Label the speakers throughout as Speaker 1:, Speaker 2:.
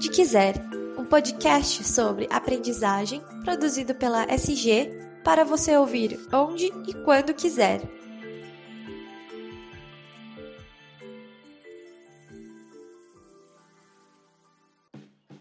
Speaker 1: Onde Quiser, um podcast sobre aprendizagem produzido pela SG para você ouvir onde e quando quiser.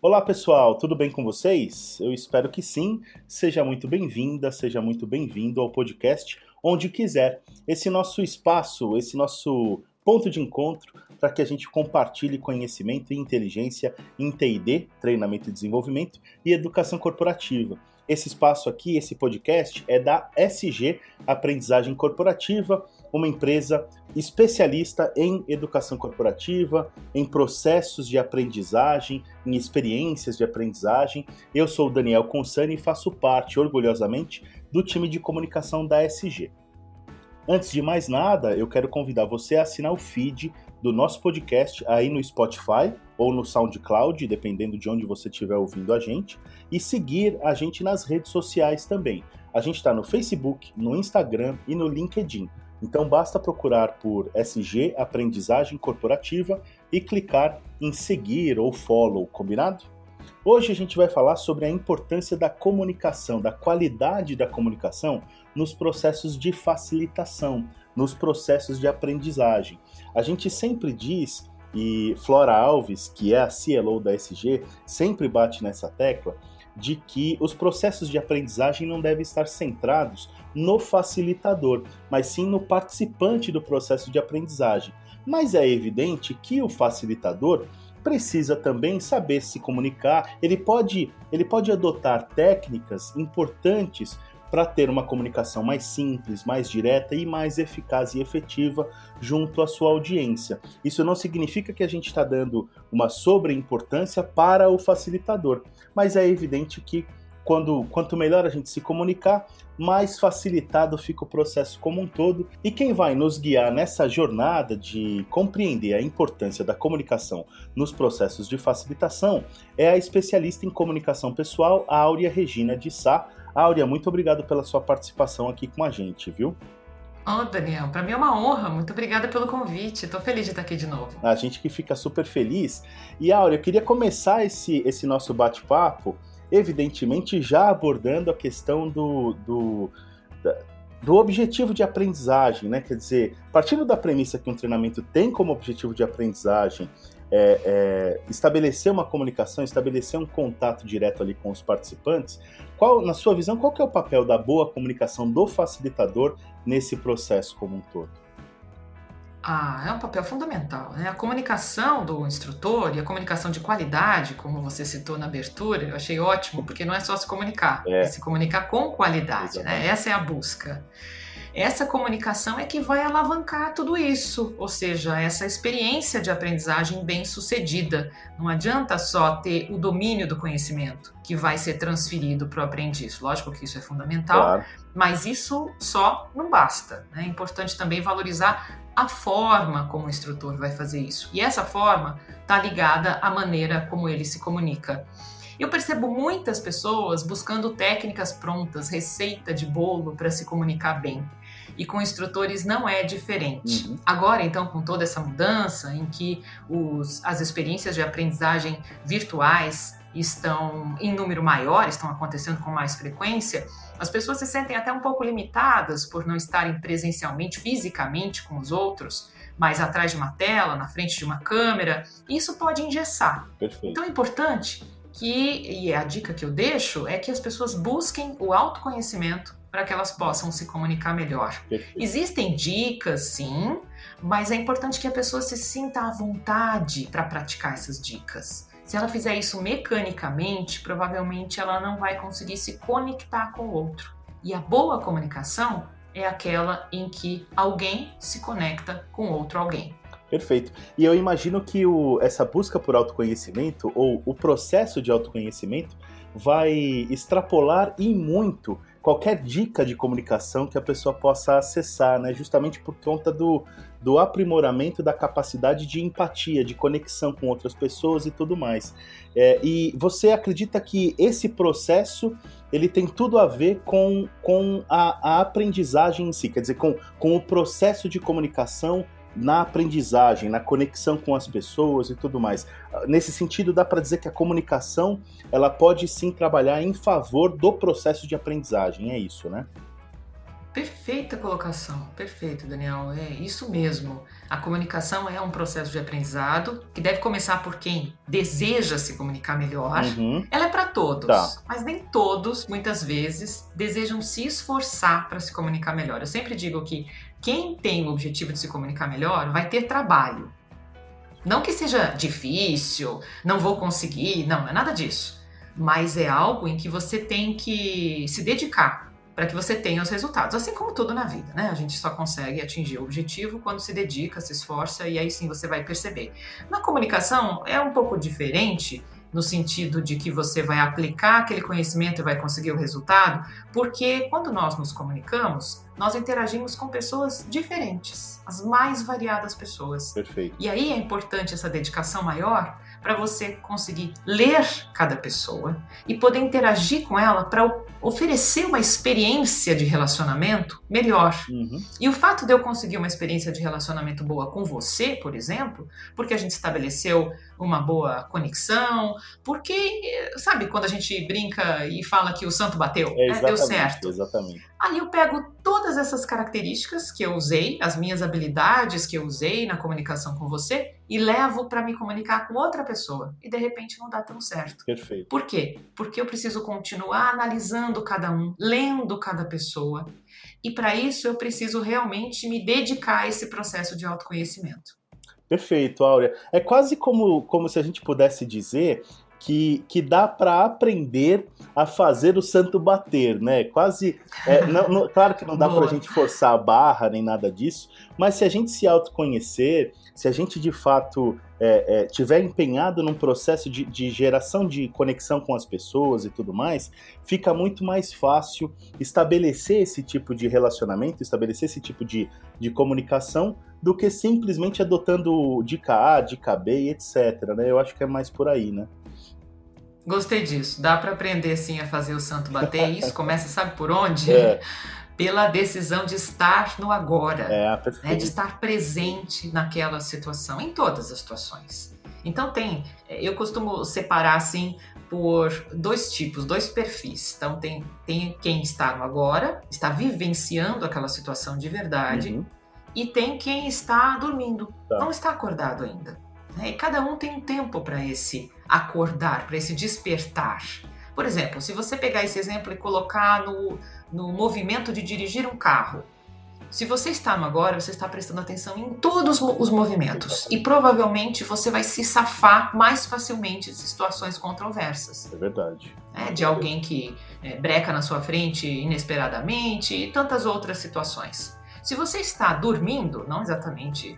Speaker 2: Olá pessoal, tudo bem com vocês? Eu espero que sim. Seja muito bem-vinda, seja muito bem-vindo ao podcast Onde Quiser. Esse nosso espaço, esse nosso ponto de encontro para que a gente compartilhe conhecimento e inteligência em TD, treinamento e desenvolvimento, e educação corporativa. Esse espaço aqui, esse podcast, é da SG Aprendizagem Corporativa, uma empresa especialista em educação corporativa, em processos de aprendizagem, em experiências de aprendizagem. Eu sou o Daniel Consani e faço parte, orgulhosamente, do time de comunicação da SG. Antes de mais nada, eu quero convidar você a assinar o feed do nosso podcast aí no Spotify ou no SoundCloud, dependendo de onde você estiver ouvindo a gente, e seguir a gente nas redes sociais também. A gente está no Facebook, no Instagram e no LinkedIn. Então basta procurar por SG Aprendizagem Corporativa e clicar em seguir ou follow, combinado? Hoje a gente vai falar sobre a importância da comunicação, da qualidade da comunicação nos processos de facilitação, nos processos de aprendizagem. A gente sempre diz, e Flora Alves, que é a CLO da SG, sempre bate nessa tecla, de que os processos de aprendizagem não devem estar centrados no facilitador, mas sim no participante do processo de aprendizagem. Mas é evidente que o facilitador precisa também saber se comunicar, ele pode, ele pode adotar técnicas importantes para ter uma comunicação mais simples, mais direta e mais eficaz e efetiva junto à sua audiência. Isso não significa que a gente está dando uma sobreimportância para o facilitador, mas é evidente que quando, quanto melhor a gente se comunicar, mais facilitado fica o processo como um todo. E quem vai nos guiar nessa jornada de compreender a importância da comunicação nos processos de facilitação é a especialista em comunicação pessoal, a Áurea Regina de Sá. Áurea, muito obrigado pela sua participação aqui com a gente, viu?
Speaker 3: Oh, Daniel, para mim é uma honra. Muito obrigada pelo convite. Estou feliz de estar aqui de novo.
Speaker 2: A gente que fica super feliz. E Áurea, eu queria começar esse, esse nosso bate-papo evidentemente já abordando a questão do, do, do objetivo de aprendizagem, né? Quer dizer, partindo da premissa que um treinamento tem como objetivo de aprendizagem é, é, estabelecer uma comunicação, estabelecer um contato direto ali com os participantes, qual, na sua visão, qual que é o papel da boa comunicação do facilitador nesse processo como um todo?
Speaker 3: Ah, é um papel fundamental. Né? A comunicação do instrutor e a comunicação de qualidade, como você citou na abertura, eu achei ótimo, porque não é só se comunicar, é, é se comunicar com qualidade. Né? Essa é a busca. Essa comunicação é que vai alavancar tudo isso, ou seja, essa experiência de aprendizagem bem sucedida. Não adianta só ter o domínio do conhecimento que vai ser transferido para o aprendiz. Lógico que isso é fundamental, claro. mas isso só não basta. Né? É importante também valorizar a forma como o instrutor vai fazer isso. E essa forma está ligada à maneira como ele se comunica. Eu percebo muitas pessoas buscando técnicas prontas, receita de bolo para se comunicar bem. E com instrutores não é diferente. Uhum. Agora, então, com toda essa mudança em que os, as experiências de aprendizagem virtuais estão em número maior, estão acontecendo com mais frequência, as pessoas se sentem até um pouco limitadas por não estarem presencialmente, fisicamente com os outros, mas atrás de uma tela, na frente de uma câmera. Isso pode engessar. Perfeito. Então é importante que, e a dica que eu deixo, é que as pessoas busquem o autoconhecimento para que elas possam se comunicar melhor. Existem dicas, sim, mas é importante que a pessoa se sinta à vontade para praticar essas dicas. Se ela fizer isso mecanicamente, provavelmente ela não vai conseguir se conectar com o outro. E a boa comunicação é aquela em que alguém se conecta com outro alguém.
Speaker 2: Perfeito. E eu imagino que o, essa busca por autoconhecimento ou o processo de autoconhecimento vai extrapolar e muito qualquer dica de comunicação que a pessoa possa acessar, né? Justamente por conta do, do aprimoramento da capacidade de empatia, de conexão com outras pessoas e tudo mais. É, e você acredita que esse processo ele tem tudo a ver com, com a, a aprendizagem em si, quer dizer, com, com o processo de comunicação na aprendizagem, na conexão com as pessoas e tudo mais. Nesse sentido, dá para dizer que a comunicação ela pode sim trabalhar em favor do processo de aprendizagem, é isso, né?
Speaker 3: Perfeita colocação, perfeito, Daniel. É isso mesmo. A comunicação é um processo de aprendizado que deve começar por quem deseja se comunicar melhor. Uhum. Ela é para todos, tá. mas nem todos, muitas vezes, desejam se esforçar para se comunicar melhor. Eu sempre digo que quem tem o objetivo de se comunicar melhor vai ter trabalho. Não que seja difícil, não vou conseguir, não, é nada disso. Mas é algo em que você tem que se dedicar para que você tenha os resultados. Assim como tudo na vida, né? A gente só consegue atingir o objetivo quando se dedica, se esforça e aí sim você vai perceber. Na comunicação é um pouco diferente no sentido de que você vai aplicar aquele conhecimento e vai conseguir o resultado, porque quando nós nos comunicamos, nós interagimos com pessoas diferentes, as mais variadas pessoas.
Speaker 2: Perfeito.
Speaker 3: E aí é importante essa dedicação maior para você conseguir ler cada pessoa e poder interagir com ela para oferecer uma experiência de relacionamento melhor. Uhum. E o fato de eu conseguir uma experiência de relacionamento boa com você, por exemplo, porque a gente estabeleceu uma boa conexão, porque, sabe, quando a gente brinca e fala que o santo bateu, é, né? deu certo.
Speaker 2: Exatamente.
Speaker 3: Aí eu pego todas essas características que eu usei, as minhas habilidades que eu usei na comunicação com você e levo para me comunicar com outra pessoa. E de repente não dá tão certo.
Speaker 2: Perfeito.
Speaker 3: Por quê? Porque eu preciso continuar analisando cada um, lendo cada pessoa. E para isso eu preciso realmente me dedicar a esse processo de autoconhecimento.
Speaker 2: Perfeito, Áurea. É quase como, como se a gente pudesse dizer que, que dá para aprender a fazer o santo bater, né? Quase. É, não, não, claro que não dá para a gente forçar a barra nem nada disso, mas se a gente se autoconhecer, se a gente de fato é, é, tiver empenhado num processo de, de, geração de conexão com as pessoas e tudo mais, fica muito mais fácil estabelecer esse tipo de relacionamento, estabelecer esse tipo de, de comunicação, do que simplesmente adotando dica A, dica B e etc. Né? Eu acho que é mais por aí, né?
Speaker 3: Gostei disso. Dá para aprender sim a fazer o santo bater. Isso começa, sabe por onde? É. Pela decisão de estar no agora, é, né? de estar presente naquela situação, em todas as situações. Então tem, eu costumo separar assim por dois tipos, dois perfis. Então tem, tem quem está no agora, está vivenciando aquela situação de verdade, uhum. e tem quem está dormindo, tá. não está acordado ainda. Né? E cada um tem um tempo para esse acordar, para esse despertar. Por exemplo, se você pegar esse exemplo e colocar no, no movimento de dirigir um carro, se você está no agora, você está prestando atenção em todos os movimentos e provavelmente você vai se safar mais facilmente de situações controversas.
Speaker 2: É verdade.
Speaker 3: É, de alguém que é, breca na sua frente inesperadamente e tantas outras situações. Se você está dormindo, não exatamente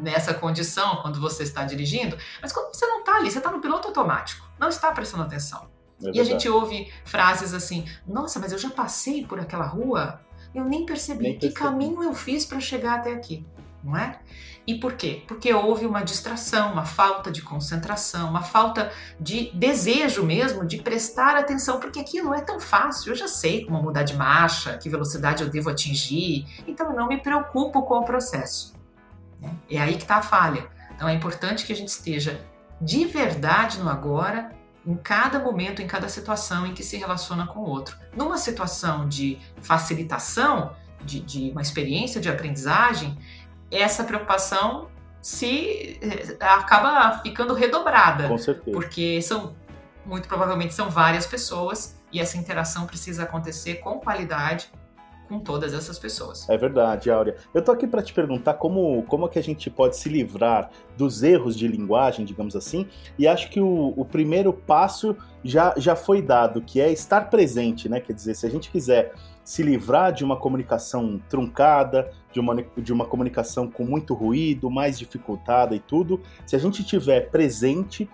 Speaker 3: nessa condição quando você está dirigindo, mas quando você não está ali, você está no piloto automático, não está prestando atenção. É e a gente ouve frases assim: Nossa, mas eu já passei por aquela rua, eu nem percebi, nem percebi. que caminho eu fiz para chegar até aqui, não é? E por quê? Porque houve uma distração, uma falta de concentração, uma falta de desejo mesmo de prestar atenção, porque aquilo é tão fácil. Eu já sei como mudar de marcha, que velocidade eu devo atingir, então eu não me preocupo com o processo. Né? É aí que está a falha. Então é importante que a gente esteja de verdade no agora, em cada momento, em cada situação em que se relaciona com o outro. Numa situação de facilitação, de, de uma experiência de aprendizagem, essa preocupação se eh, acaba ficando redobrada.
Speaker 2: Com certeza.
Speaker 3: Porque são, muito provavelmente, são várias pessoas e essa interação precisa acontecer com qualidade com todas essas pessoas.
Speaker 2: É verdade, Áurea. Eu tô aqui para te perguntar como, como é que a gente pode se livrar dos erros de linguagem, digamos assim, e acho que o, o primeiro passo já, já foi dado, que é estar presente, né? Quer dizer, se a gente quiser se livrar de uma comunicação truncada, de uma, de uma comunicação com muito ruído, mais dificultada e tudo, se a gente tiver presente,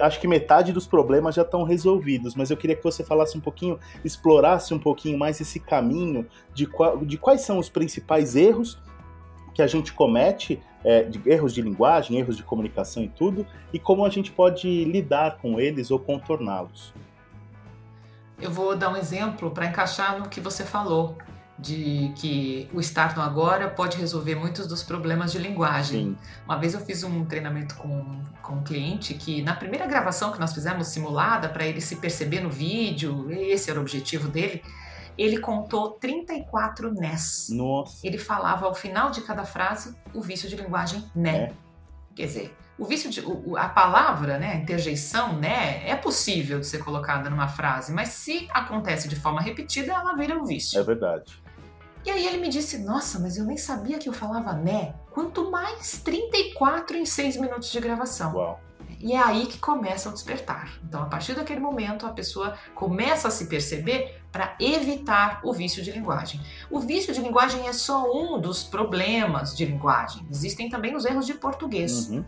Speaker 2: acho que metade dos problemas já estão resolvidos, mas eu queria que você falasse um pouquinho, explorasse um pouquinho mais esse caminho de, qual, de quais são os principais erros que a gente comete, é, de erros de linguagem, erros de comunicação e tudo, e como a gente pode lidar com eles ou contorná-los.
Speaker 3: Eu vou dar um exemplo para encaixar no que você falou. de que o estar no agora pode resolver muitos dos problemas de linguagem. Sim. Uma vez eu fiz um treinamento com, com um cliente que, na primeira gravação que nós fizemos simulada, para ele se perceber no vídeo, esse era o objetivo dele, ele contou 34 nés.
Speaker 2: Nossa.
Speaker 3: Ele falava ao final de cada frase o vício de linguagem né. É. Quer dizer, o vício de, o, a palavra, né, interjeição, né, é possível de ser colocada numa frase, mas se acontece de forma repetida, ela vira um vício.
Speaker 2: É verdade.
Speaker 3: E aí ele me disse: Nossa, mas eu nem sabia que eu falava né. Quanto mais 34 em 6 minutos de gravação.
Speaker 2: Uau.
Speaker 3: E é aí que começa o despertar. Então, a partir daquele momento, a pessoa começa a se perceber para evitar o vício de linguagem. O vício de linguagem é só um dos problemas de linguagem. Existem também os erros de português, uhum.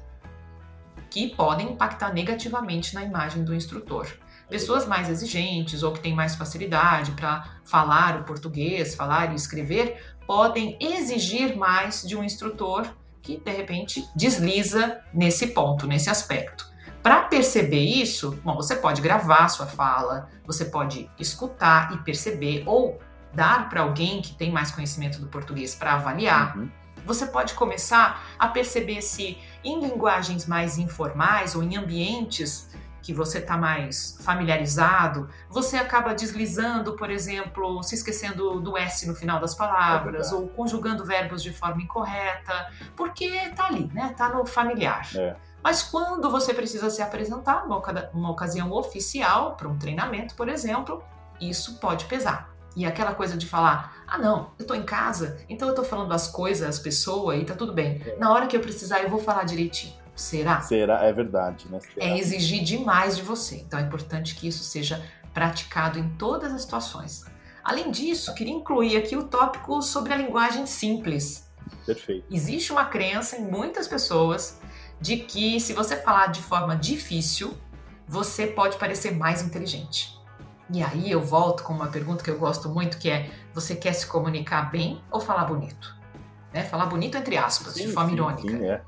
Speaker 3: Que podem impactar negativamente na imagem do instrutor. Pessoas mais exigentes ou que têm mais facilidade para falar o português, falar e escrever, podem exigir mais de um instrutor que de repente desliza nesse ponto, nesse aspecto. Para perceber isso, bom, você pode gravar sua fala, você pode escutar e perceber ou dar para alguém que tem mais conhecimento do português para avaliar. Uhum. Você pode começar a perceber se em linguagens mais informais ou em ambientes que você está mais familiarizado, você acaba deslizando, por exemplo, se esquecendo do S no final das palavras, é ou conjugando verbos de forma incorreta, porque está ali, né? Está no familiar. É. Mas quando você precisa se apresentar numa, numa ocasião oficial, para um treinamento, por exemplo, isso pode pesar. E aquela coisa de falar, ah não, eu estou em casa, então eu estou falando as coisas, as pessoas e tá tudo bem. É. Na hora que eu precisar, eu vou falar direitinho. Será?
Speaker 2: Será, é verdade, né? Será?
Speaker 3: É exigir demais de você. Então é importante que isso seja praticado em todas as situações. Além disso, queria incluir aqui o tópico sobre a linguagem simples.
Speaker 2: Perfeito.
Speaker 3: Existe uma crença em muitas pessoas de que se você falar de forma difícil, você pode parecer mais inteligente. E aí eu volto com uma pergunta que eu gosto muito, que é: você quer se comunicar bem ou falar bonito? Né? Falar bonito entre aspas, sim, de forma sim, irônica. Sim, é.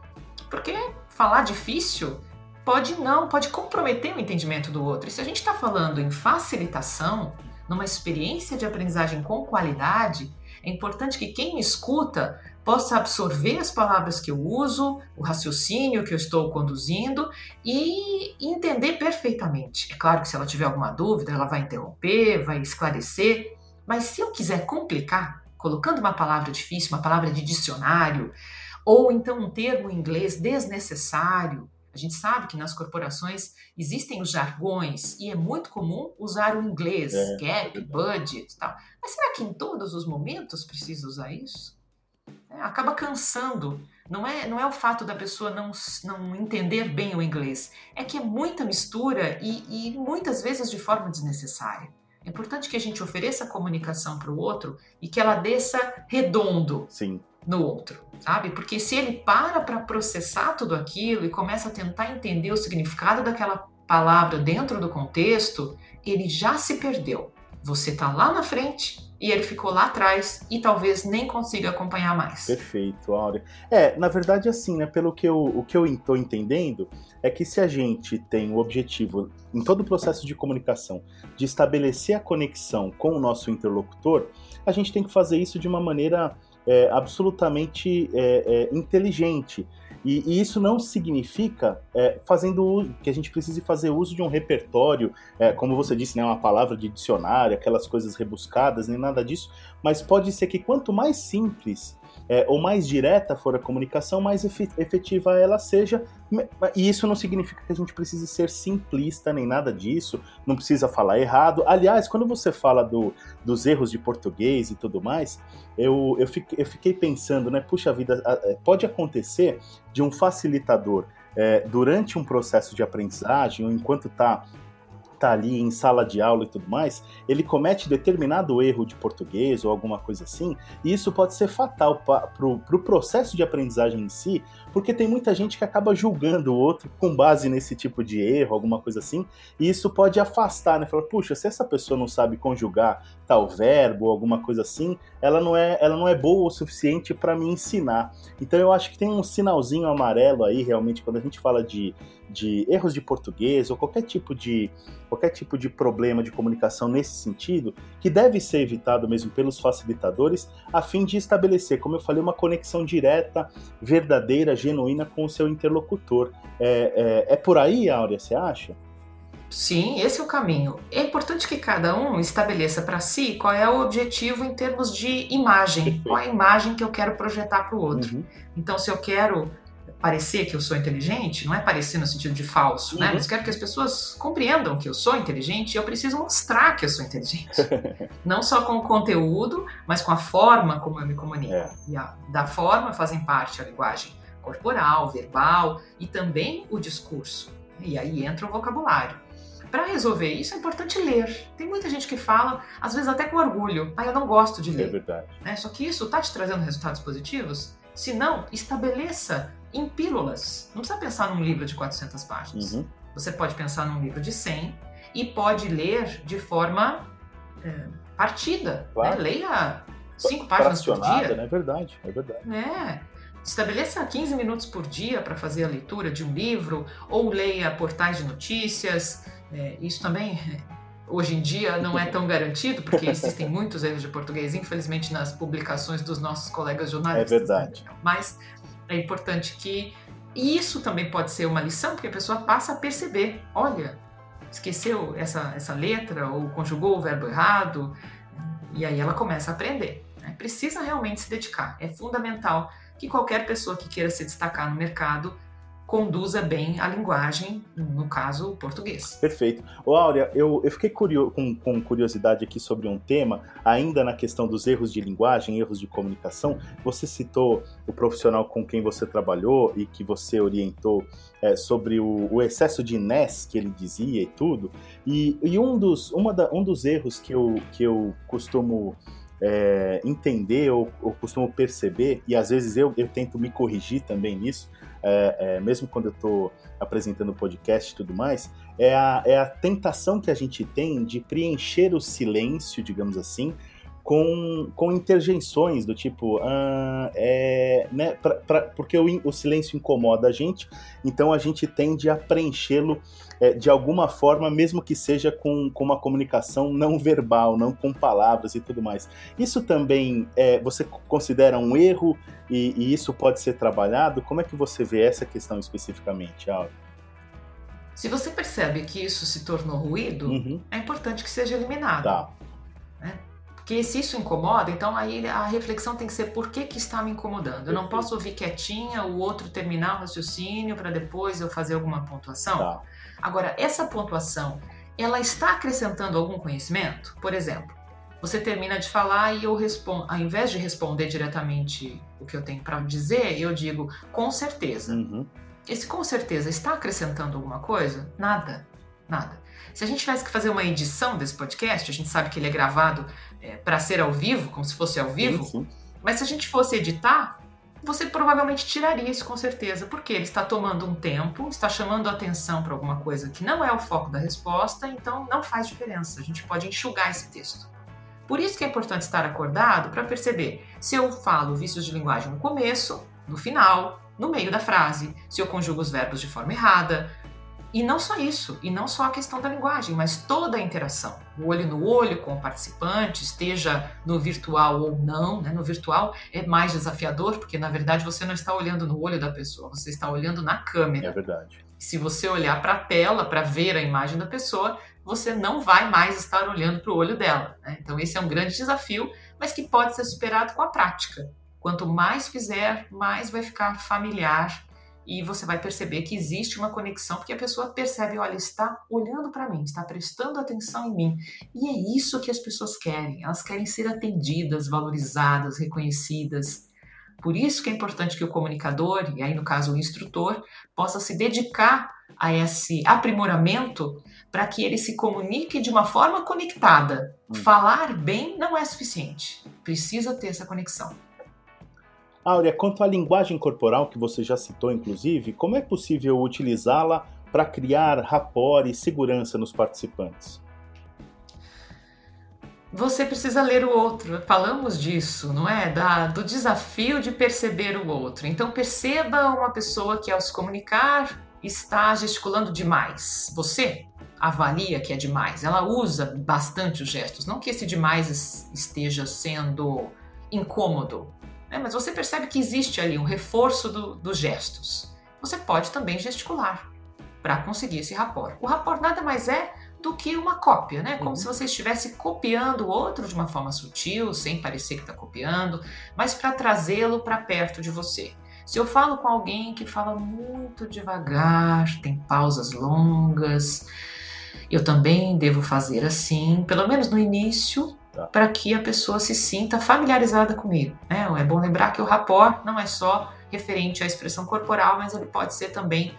Speaker 3: Porque falar difícil pode não, pode comprometer o entendimento do outro. E se a gente está falando em facilitação, numa experiência de aprendizagem com qualidade, é importante que quem me escuta possa absorver as palavras que eu uso, o raciocínio que eu estou conduzindo e entender perfeitamente. É claro que se ela tiver alguma dúvida, ela vai interromper, vai esclarecer, mas se eu quiser complicar, colocando uma palavra difícil, uma palavra de dicionário, ou então um termo em inglês desnecessário. A gente sabe que nas corporações existem os jargões e é muito comum usar o inglês, é, gap, é budget, tal. Mas será que em todos os momentos precisa usar isso? É, acaba cansando. Não é, não é o fato da pessoa não, não entender bem o inglês, é que é muita mistura e, e muitas vezes de forma desnecessária. É importante que a gente ofereça comunicação para o outro e que ela desça redondo.
Speaker 2: Sim
Speaker 3: no outro, sabe? Porque se ele para para processar tudo aquilo e começa a tentar entender o significado daquela palavra dentro do contexto, ele já se perdeu. Você tá lá na frente e ele ficou lá atrás e talvez nem consiga acompanhar mais.
Speaker 2: Perfeito, Áurea. É, na verdade, assim, né? Pelo que eu, o que eu estou entendendo é que se a gente tem o objetivo, em todo o processo de comunicação, de estabelecer a conexão com o nosso interlocutor, a gente tem que fazer isso de uma maneira é, absolutamente é, é, inteligente. E, e, isso não significa é, fazendo uso, que a gente precise fazer uso de um repertório, é, como você disse, né, uma palavra de dicionário, aquelas coisas rebuscadas, nem nada disso, mas pode ser que quanto mais simples é, ou mais direta for a comunicação, mais efetiva ela seja. E isso não significa que a gente precise ser simplista nem nada disso, não precisa falar errado. Aliás, quando você fala do, dos erros de português e tudo mais, eu, eu, fiquei, eu fiquei pensando, né? Puxa vida, é, pode acontecer de um facilitador. É, durante um processo de aprendizagem, ou enquanto está está ali em sala de aula e tudo mais, ele comete determinado erro de português ou alguma coisa assim, e isso pode ser fatal para o pro processo de aprendizagem em si, porque tem muita gente que acaba julgando o outro com base nesse tipo de erro, alguma coisa assim, e isso pode afastar, né? Falar, puxa, se essa pessoa não sabe conjugar tal verbo ou alguma coisa assim, ela não é, ela não é boa o suficiente para me ensinar. Então eu acho que tem um sinalzinho amarelo aí, realmente, quando a gente fala de, de erros de português ou qualquer tipo de, qualquer tipo de problema de comunicação nesse sentido, que deve ser evitado mesmo pelos facilitadores, a fim de estabelecer, como eu falei, uma conexão direta, verdadeira, genuína com o seu interlocutor. É, é, é por aí, Áurea, você acha?
Speaker 3: Sim, esse é o caminho. É importante que cada um estabeleça para si qual é o objetivo em termos de imagem, qual é a imagem que eu quero projetar para o outro. Uhum. Então, se eu quero parecer que eu sou inteligente, não é parecer no sentido de falso, né? uhum. né? Mas quero que as pessoas compreendam que eu sou inteligente e eu preciso mostrar que eu sou inteligente. não só com o conteúdo, mas com a forma como eu me comunico. É. E a, da forma fazem parte a linguagem corporal, verbal e também o discurso. E aí entra o vocabulário. Para resolver isso é importante ler. Tem muita gente que fala, às vezes até com orgulho, ah, eu não gosto de é ler.
Speaker 2: É verdade.
Speaker 3: É, só que isso está te trazendo resultados positivos? Se não, estabeleça em pílulas. Não precisa pensar num livro de 400 páginas. Uhum. Você pode pensar num livro de 100 e pode ler de forma é, partida. Né? Claro. Né? Leia cinco páginas por dia.
Speaker 2: Né? É verdade, é verdade.
Speaker 3: É. Estabeleça 15 minutos por dia para fazer a leitura de um livro ou leia portais de notícias, é, isso também, hoje em dia, não é tão garantido, porque existem muitos erros de português, infelizmente, nas publicações dos nossos colegas jornalistas.
Speaker 2: É verdade.
Speaker 3: Mas é importante que. E isso também pode ser uma lição, porque a pessoa passa a perceber: olha, esqueceu essa, essa letra, ou conjugou o verbo errado, e aí ela começa a aprender. Né? Precisa realmente se dedicar. É fundamental que qualquer pessoa que queira se destacar no mercado conduza bem a linguagem, no caso, português.
Speaker 2: Perfeito. Ô, Áurea, eu, eu fiquei curio, com, com, curiosidade aqui sobre um tema, ainda na questão dos erros de linguagem, erros de comunicação. Você citou o profissional com quem você trabalhou e que você orientou é, sobre o, o, excesso de NES que ele dizia e tudo. E, e um, dos, uma da, um dos erros que eu, que eu costumo é, entender ou, ou, costumo perceber, e às vezes eu, eu tento me corrigir também nisso, é, é, mesmo quando eu estou apresentando podcast e tudo mais, é a, é a tentação que a gente tem de preencher o silêncio, digamos assim, com, com interjeições do tipo, ah, é, né, pra, pra, porque o, o, silêncio incomoda a gente, então a gente tende a preenchê-lo é, de alguma forma, mesmo que seja com, com uma comunicação não verbal, não com palavras e tudo mais. Isso também é, você considera um erro e, e, isso pode ser trabalhado? Como é que você vê essa questão especificamente, Aura?
Speaker 3: Se você percebe que isso se tornou ruído, uhum. é importante que seja eliminado.
Speaker 2: Tá.
Speaker 3: Né? Porque se isso incomoda, então aí a reflexão tem que ser por que, que está me incomodando. Eu não posso ouvir quietinha o outro terminar o raciocínio para depois eu fazer alguma pontuação. Tá. Agora, essa pontuação, ela está acrescentando algum conhecimento? Por exemplo, você termina de falar e eu respondo, ao invés de responder diretamente o que eu tenho para dizer, eu digo com certeza. Uhum. Esse com certeza está acrescentando alguma coisa? Nada, nada. Se a gente tivesse que fazer uma edição desse podcast, a gente sabe que ele é gravado é, para ser ao vivo, como se fosse ao vivo. Sim, sim. Mas se a gente fosse editar, você provavelmente tiraria isso com certeza, porque ele está tomando um tempo, está chamando a atenção para alguma coisa que não é o foco da resposta, então não faz diferença. A gente pode enxugar esse texto. Por isso que é importante estar acordado para perceber se eu falo vícios de linguagem no começo, no final, no meio da frase, se eu conjugo os verbos de forma errada, e não só isso, e não só a questão da linguagem, mas toda a interação, o olho no olho com o participante, esteja no virtual ou não. Né? No virtual é mais desafiador, porque na verdade você não está olhando no olho da pessoa, você está olhando na câmera.
Speaker 2: É verdade.
Speaker 3: Se você olhar para a tela para ver a imagem da pessoa, você não vai mais estar olhando para o olho dela. Né? Então esse é um grande desafio, mas que pode ser superado com a prática. Quanto mais fizer, mais vai ficar familiar e você vai perceber que existe uma conexão, porque a pessoa percebe, olha, está olhando para mim, está prestando atenção em mim. E é isso que as pessoas querem. Elas querem ser atendidas, valorizadas, reconhecidas. Por isso que é importante que o comunicador, e aí no caso o instrutor, possa se dedicar a esse aprimoramento para que ele se comunique de uma forma conectada. Hum. Falar bem não é suficiente. Precisa ter essa conexão.
Speaker 2: Áurea, quanto à linguagem corporal, que você já citou inclusive, como é possível utilizá-la para criar rapport e segurança nos participantes?
Speaker 3: Você precisa ler o outro. Falamos disso, não é? Da, do desafio de perceber o outro. Então, perceba uma pessoa que, ao se comunicar, está gesticulando demais. Você? avalia que é demais. Ela usa bastante os gestos. Não que esse demais esteja sendo incômodo, né? mas você percebe que existe ali um reforço do, dos gestos. Você pode também gesticular para conseguir esse rapport. O rapport nada mais é do que uma cópia, né? Como uhum. se você estivesse copiando o outro de uma forma sutil, sem parecer que está copiando, mas para trazê-lo para perto de você. Se eu falo com alguém que fala muito devagar, tem pausas longas, eu também devo fazer assim, pelo menos no início, tá. para que a pessoa se sinta familiarizada comigo. Né? É bom lembrar que o rapport não é só referente à expressão corporal, mas ele pode ser também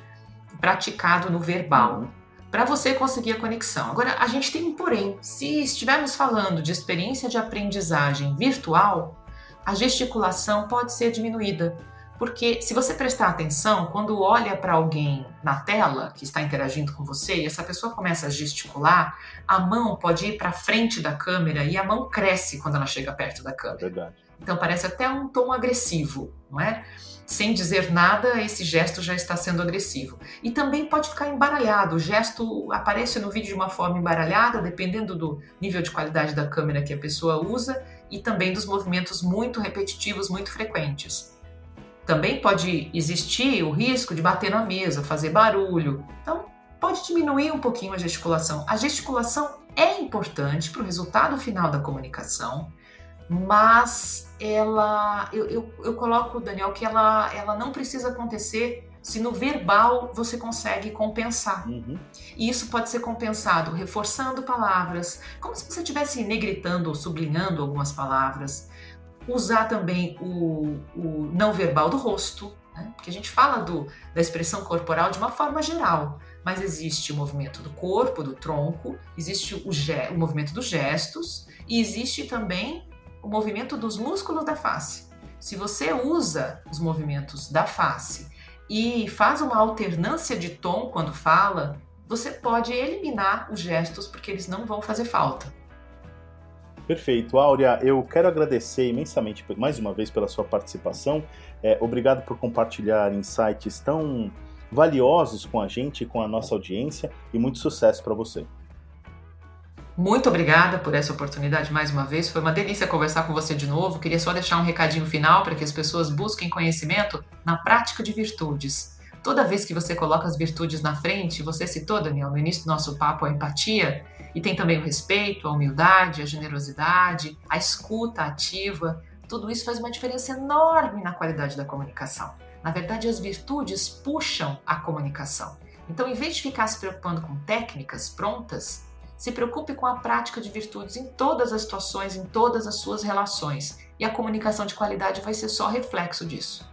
Speaker 3: praticado no verbal. Uhum para você conseguir a conexão. Agora, a gente tem um porém. Se estivermos falando de experiência de aprendizagem virtual, a gesticulação pode ser diminuída. Porque se você prestar atenção, quando olha para alguém na tela que está interagindo com você e essa pessoa começa a gesticular, a mão pode ir para frente da câmera e a mão cresce quando ela chega perto da câmera.
Speaker 2: Verdade.
Speaker 3: Então parece até um tom agressivo, não é? sem dizer nada, esse gesto já está sendo agressivo. E também pode ficar embaralhado, o gesto aparece no vídeo de uma forma embaralhada, dependendo do nível de qualidade da câmera que a pessoa usa e também dos movimentos muito repetitivos, muito frequentes. Também pode existir o risco de bater na mesa, fazer barulho. Então, pode diminuir um pouquinho a gesticulação. A gesticulação é importante para o resultado final da comunicação mas ela, eu, eu, eu, coloco, Daniel, que ela, ela não precisa acontecer se no verbal você consegue compensar. Uhum. E isso pode ser compensado reforçando palavras, como se você estivesse negritando ou sublinhando algumas palavras. Usar também o, o não verbal do rosto, né? porque a gente fala do, da expressão corporal de uma forma geral, mas existe o movimento do corpo, do tronco, existe o, o movimento dos gestos, e existe também o movimento dos músculos da face. Se você usa os movimentos da face e faz uma alternância de tom quando fala, você pode eliminar os gestos porque eles não vão fazer falta.
Speaker 2: Perfeito. Áurea, eu quero agradecer imensamente mais uma vez pela sua participação. É, obrigado por compartilhar insights tão valiosos com a gente com a nossa audiência e muito sucesso para você.
Speaker 3: Muito obrigada por essa oportunidade mais uma vez. Foi uma delícia conversar com você de novo. Queria só deixar um recadinho final para que as pessoas busquem conhecimento na prática de virtudes. Toda vez que você coloca as virtudes na frente, você citou, Daniel, no início do nosso papo, a empatia, e tem também o respeito, a humildade, a generosidade, a escuta ativa. Tudo isso faz uma diferença enorme na qualidade da comunicação. Na verdade, as virtudes puxam a comunicação. Então, em vez de ficar se preocupando com técnicas prontas, se preocupe com a prática de virtudes em todas as situações, em todas as suas relações. E a comunicação de qualidade vai ser só reflexo disso.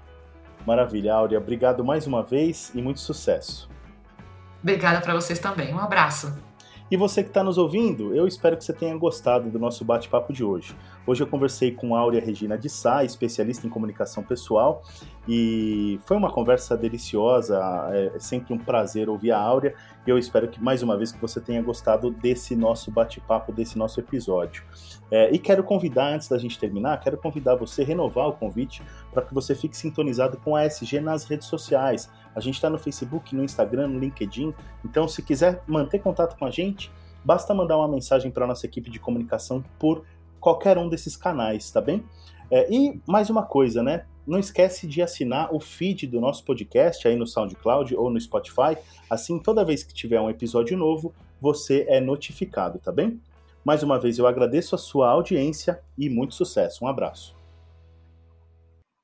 Speaker 2: Maravilha, Áurea. Obrigado mais uma vez e muito sucesso.
Speaker 3: Obrigada para vocês também. Um abraço.
Speaker 2: E você que está nos ouvindo, eu espero que você tenha gostado do nosso bate-papo de hoje. Hoje eu conversei com Áurea Regina de Sá, especialista em comunicação pessoal, e foi uma conversa deliciosa, é sempre um prazer ouvir a Áurea, e eu espero que mais uma vez que você tenha gostado desse nosso bate-papo, desse nosso episódio. É, e quero convidar, antes da gente terminar, quero convidar você a renovar o convite para que você fique sintonizado com a SG nas redes sociais. A gente está no Facebook, no Instagram, no LinkedIn. Então, se quiser manter contato com a gente, basta mandar uma mensagem para a nossa equipe de comunicação por qualquer um desses canais, tá bem? É, e mais uma coisa, né? Não esquece de assinar o feed do nosso podcast aí no SoundCloud ou no Spotify. Assim, toda vez que tiver um episódio novo, você é notificado, tá bem? Mais uma vez, eu agradeço a sua audiência e muito sucesso. Um abraço.